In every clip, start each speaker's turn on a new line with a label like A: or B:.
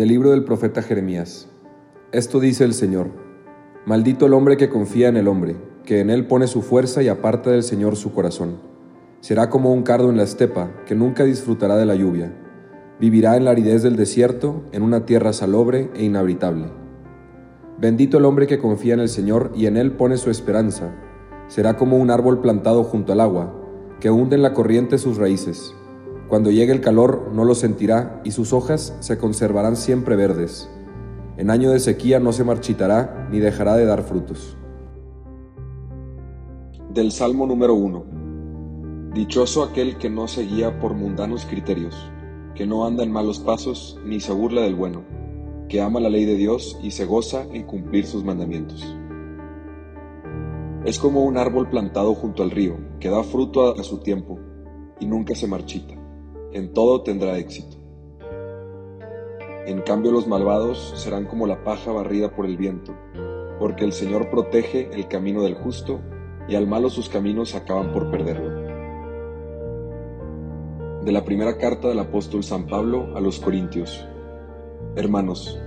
A: Del libro del profeta Jeremías. Esto dice el Señor. Maldito el hombre que confía en el hombre, que en él pone su fuerza y aparta del Señor su corazón. Será como un cardo en la estepa, que nunca disfrutará de la lluvia. Vivirá en la aridez del desierto, en una tierra salobre e inhabitable. Bendito el hombre que confía en el Señor y en él pone su esperanza. Será como un árbol plantado junto al agua, que hunde en la corriente sus raíces. Cuando llegue el calor no lo sentirá y sus hojas se conservarán siempre verdes. En año de sequía no se marchitará ni dejará de dar frutos. Del Salmo número 1. Dichoso aquel que no se guía por mundanos criterios, que no anda en malos pasos ni se burla del bueno, que ama la ley de Dios y se goza en cumplir sus mandamientos. Es como un árbol plantado junto al río, que da fruto a su tiempo y nunca se marchita. En todo tendrá éxito. En cambio los malvados serán como la paja barrida por el viento, porque el Señor protege el camino del justo y al malo sus caminos acaban por perderlo. De la primera carta del apóstol San Pablo a los Corintios. Hermanos,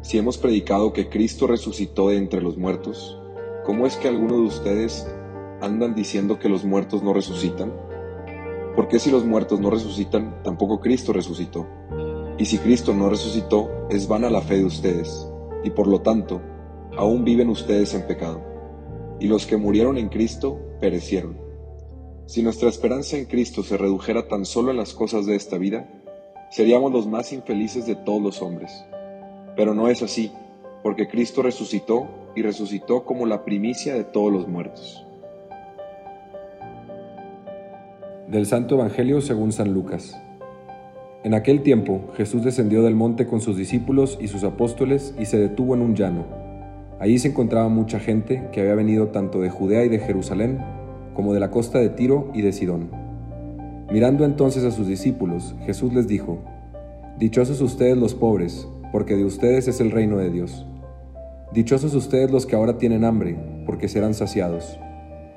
A: si hemos predicado que Cristo resucitó de entre los muertos, ¿Cómo es que algunos de ustedes andan diciendo que los muertos no resucitan? Porque si los muertos no resucitan, tampoco Cristo resucitó. Y si Cristo no resucitó, es vana la fe de ustedes, y por lo tanto, aún viven ustedes en pecado. Y los que murieron en Cristo perecieron. Si nuestra esperanza en Cristo se redujera tan solo en las cosas de esta vida, seríamos los más infelices de todos los hombres. Pero no es así, porque Cristo resucitó y resucitó como la primicia de todos los muertos. Del Santo Evangelio según San Lucas. En aquel tiempo Jesús descendió del monte con sus discípulos y sus apóstoles y se detuvo en un llano. Allí se encontraba mucha gente que había venido tanto de Judea y de Jerusalén como de la costa de Tiro y de Sidón. Mirando entonces a sus discípulos, Jesús les dijo, Dichosos ustedes los pobres, porque de ustedes es el reino de Dios. Dichosos ustedes los que ahora tienen hambre, porque serán saciados.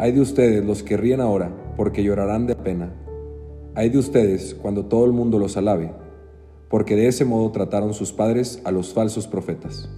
A: Hay de ustedes los que ríen ahora, porque llorarán de pena. Hay de ustedes cuando todo el mundo los alabe, porque de ese modo trataron sus padres a los falsos profetas.